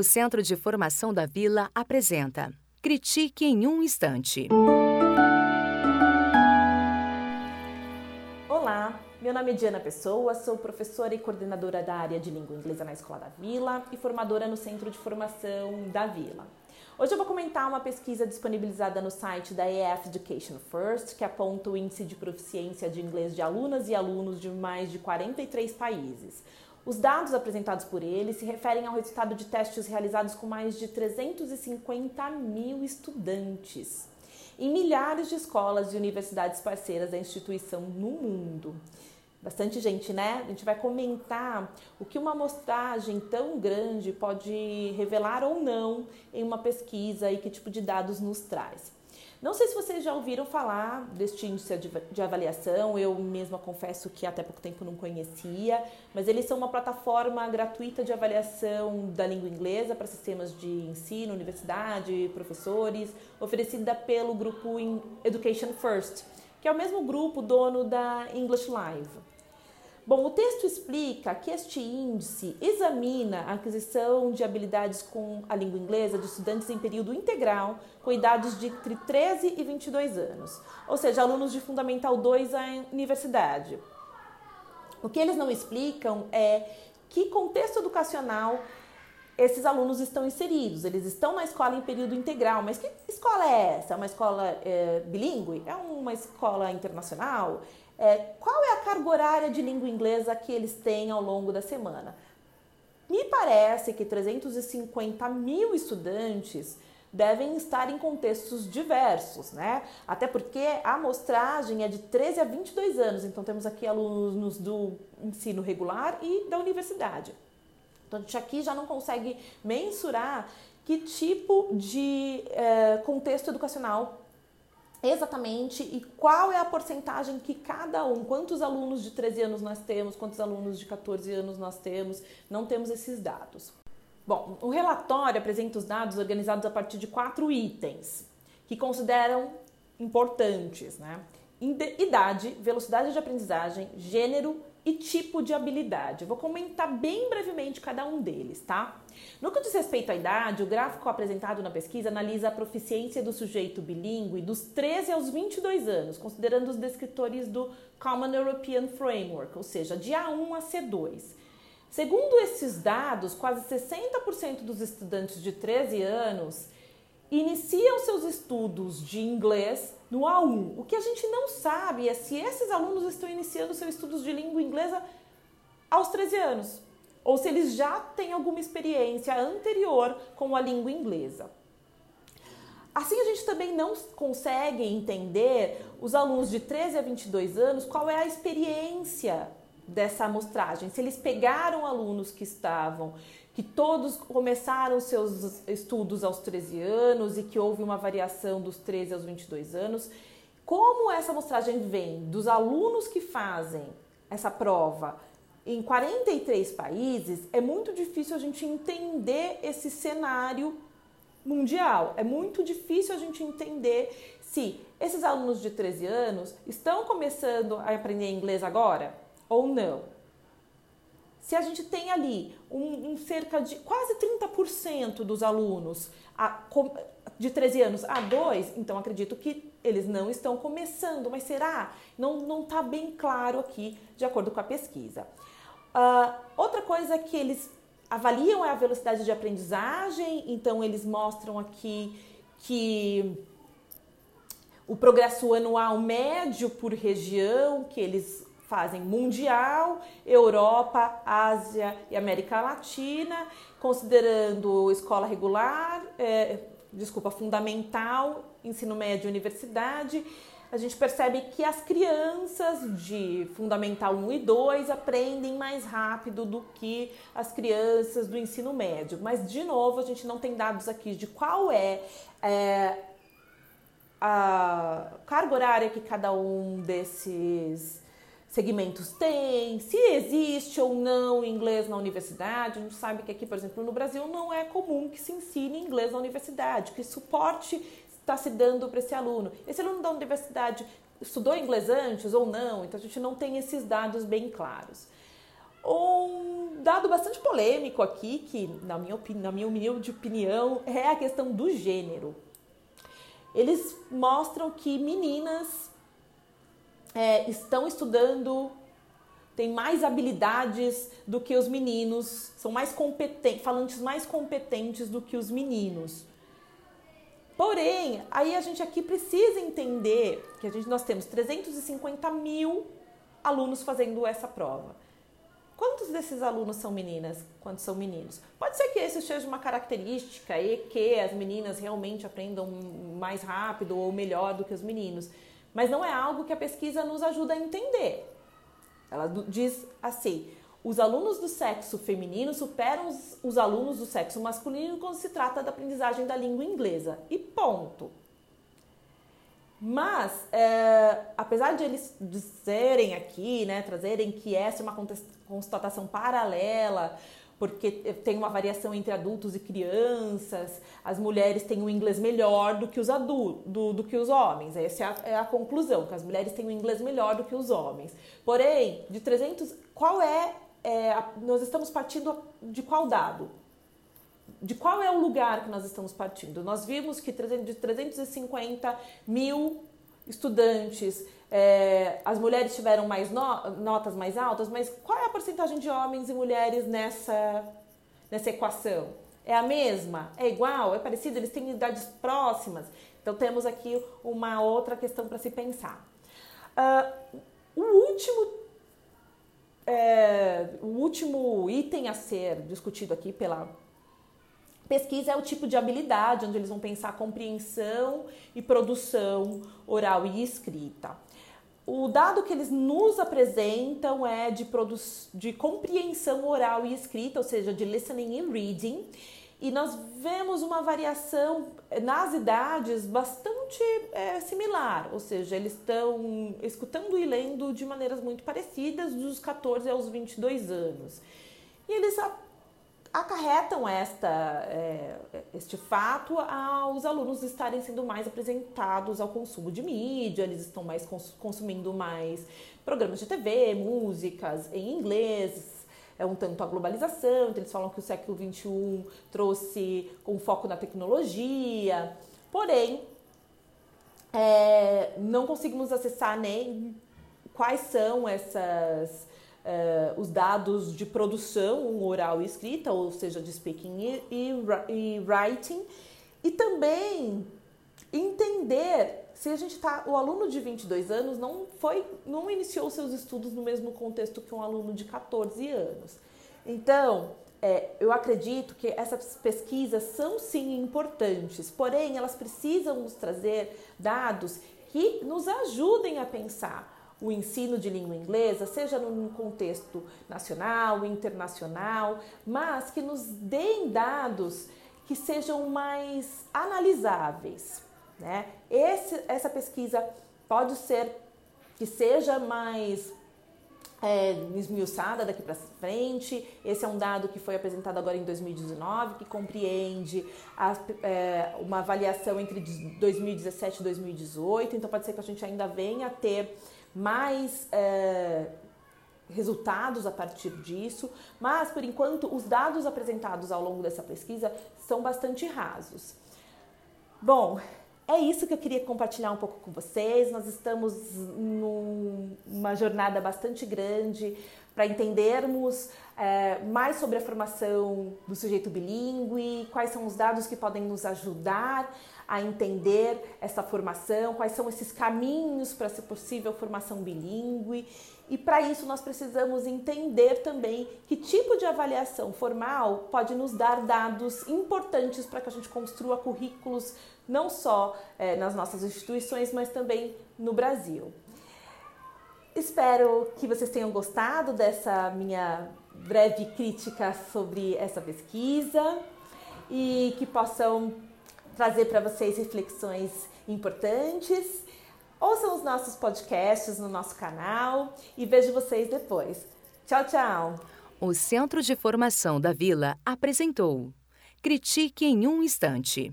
O Centro de Formação da Vila apresenta Critique em um Instante. Olá, meu nome é Diana Pessoa, sou professora e coordenadora da área de língua inglesa na Escola da Vila e formadora no Centro de Formação da Vila. Hoje eu vou comentar uma pesquisa disponibilizada no site da EF Education First, que aponta o índice de proficiência de inglês de alunas e alunos de mais de 43 países. Os dados apresentados por ele se referem ao resultado de testes realizados com mais de 350 mil estudantes em milhares de escolas e universidades parceiras da instituição no mundo. Bastante gente, né? A gente vai comentar o que uma amostragem tão grande pode revelar ou não em uma pesquisa e que tipo de dados nos traz. Não sei se vocês já ouviram falar deste índice de avaliação, eu mesma confesso que até pouco tempo não conhecia, mas eles são uma plataforma gratuita de avaliação da língua inglesa para sistemas de ensino, universidade, professores, oferecida pelo grupo Education First, que é o mesmo grupo dono da English Live. Bom, o texto explica que este índice examina a aquisição de habilidades com a língua inglesa de estudantes em período integral com idades de entre 13 e 22 anos, ou seja, alunos de Fundamental 2 à universidade. O que eles não explicam é que contexto educacional esses alunos estão inseridos. Eles estão na escola em período integral, mas que escola é essa? É uma escola é, bilíngue? É uma escola internacional? É, qual é a carga horária de língua inglesa que eles têm ao longo da semana? Me parece que 350 mil estudantes devem estar em contextos diversos, né? Até porque a amostragem é de 13 a 22 anos, então temos aqui alunos do ensino regular e da universidade. Então a gente aqui já não consegue mensurar que tipo de é, contexto educacional exatamente e qual é a porcentagem que cada um, quantos alunos de 13 anos nós temos, quantos alunos de 14 anos nós temos, não temos esses dados. Bom, o relatório apresenta os dados organizados a partir de quatro itens que consideram importantes, né? Idade, velocidade de aprendizagem, gênero, e tipo de habilidade. Eu vou comentar bem brevemente cada um deles, tá? No que diz respeito à idade, o gráfico apresentado na pesquisa analisa a proficiência do sujeito bilíngue dos 13 aos 22 anos, considerando os descritores do Common European Framework, ou seja, de A1 a C2. Segundo esses dados, quase 60% dos estudantes de 13 anos iniciam seus estudos de inglês no A1. O que a gente não sabe é se esses alunos estão iniciando seus estudos de língua inglesa aos 13 anos, ou se eles já têm alguma experiência anterior com a língua inglesa. Assim, a gente também não consegue entender os alunos de 13 a 22 anos qual é a experiência dessa amostragem. Se eles pegaram alunos que estavam que todos começaram seus estudos aos 13 anos e que houve uma variação dos 13 aos 22 anos. Como essa amostragem vem dos alunos que fazem essa prova em 43 países, é muito difícil a gente entender esse cenário mundial. É muito difícil a gente entender se esses alunos de 13 anos estão começando a aprender inglês agora ou não. Se a gente tem ali um, um cerca de quase 30% dos alunos a, de 13 anos a 2, então acredito que eles não estão começando, mas será? Não está bem claro aqui, de acordo com a pesquisa. Uh, outra coisa que eles avaliam é a velocidade de aprendizagem, então eles mostram aqui que o progresso anual médio por região que eles fazem mundial, Europa, Ásia e América Latina, considerando escola regular, é, desculpa, fundamental, ensino médio e universidade. A gente percebe que as crianças de Fundamental 1 e 2 aprendem mais rápido do que as crianças do ensino médio. Mas, de novo, a gente não tem dados aqui de qual é, é a carga horária que cada um desses segmentos tem, se existe ou não inglês na universidade. A gente sabe que aqui, por exemplo, no Brasil não é comum que se ensine inglês na universidade, que suporte está se dando para esse aluno. Esse aluno da universidade estudou inglês antes ou não, então a gente não tem esses dados bem claros. Um dado bastante polêmico aqui, que na minha, na minha humilde opinião, é a questão do gênero. Eles mostram que meninas é, estão estudando, têm mais habilidades do que os meninos, são mais competentes, falantes mais competentes do que os meninos. Porém, aí a gente aqui precisa entender que a gente, nós temos 350 mil alunos fazendo essa prova. Quantos desses alunos são meninas? Quantos são meninos? Pode ser que esse seja uma característica e que as meninas realmente aprendam mais rápido ou melhor do que os meninos, mas não é algo que a pesquisa nos ajuda a entender. Ela diz assim: os alunos do sexo feminino superam os, os, alunos do sexo masculino quando se trata da aprendizagem da língua inglesa. E ponto. Mas, é, apesar de eles dizerem aqui, né, trazerem que essa é uma constatação paralela, porque tem uma variação entre adultos e crianças, as mulheres têm um inglês melhor do que os adultos, do, do que os homens. Essa é a, é a, conclusão, que as mulheres têm um inglês melhor do que os homens. Porém, de 300, qual é é, nós estamos partindo de qual dado? De qual é o lugar que nós estamos partindo? Nós vimos que de 350 mil estudantes, é, as mulheres tiveram mais no, notas mais altas, mas qual é a porcentagem de homens e mulheres nessa, nessa equação? É a mesma? É igual? É parecido? Eles têm idades próximas? Então temos aqui uma outra questão para se pensar. Uh, o último é, o último item a ser discutido aqui pela pesquisa é o tipo de habilidade, onde eles vão pensar compreensão e produção oral e escrita. O dado que eles nos apresentam é de, de compreensão oral e escrita, ou seja, de listening e reading, e nós vemos uma variação nas idades bastante é, similar, ou seja, eles estão escutando e lendo de maneiras muito parecidas dos 14 aos 22 anos. E eles acarretam esta, é, este fato aos alunos estarem sendo mais apresentados ao consumo de mídia, eles estão mais consumindo mais programas de TV, músicas em inglês, é um tanto a globalização, então eles falam que o século XXI trouxe um foco na tecnologia, porém, é, não conseguimos acessar nem quais são essas uh, os dados de produção oral e escrita, ou seja, de speaking e, e, writing, e também entender se a gente está, o aluno de 22 anos não foi, não iniciou seus estudos no mesmo contexto que um aluno de 14 anos. Então, é, eu acredito que essas pesquisas são sim importantes, porém elas precisam nos trazer dados que nos ajudem a pensar o ensino de língua inglesa, seja num contexto nacional, internacional, mas que nos deem dados que sejam mais analisáveis. Né? Esse, essa pesquisa pode ser que seja mais é, esmiuçada daqui para frente. Esse é um dado que foi apresentado agora em 2019, que compreende a, é, uma avaliação entre 2017 e 2018. Então, pode ser que a gente ainda venha a ter mais é, resultados a partir disso, mas por enquanto os dados apresentados ao longo dessa pesquisa são bastante rasos. Bom, é isso que eu queria compartilhar um pouco com vocês. Nós estamos numa jornada bastante grande para entendermos é, mais sobre a formação do sujeito bilíngue, quais são os dados que podem nos ajudar a entender essa formação, quais são esses caminhos para ser possível formação bilíngue. E para isso nós precisamos entender também que tipo de avaliação formal pode nos dar dados importantes para que a gente construa currículos não só é, nas nossas instituições, mas também no Brasil. Espero que vocês tenham gostado dessa minha breve crítica sobre essa pesquisa e que possam trazer para vocês reflexões importantes. Ouçam os nossos podcasts no nosso canal e vejo vocês depois. Tchau, tchau! O Centro de Formação da Vila apresentou Critique em um Instante.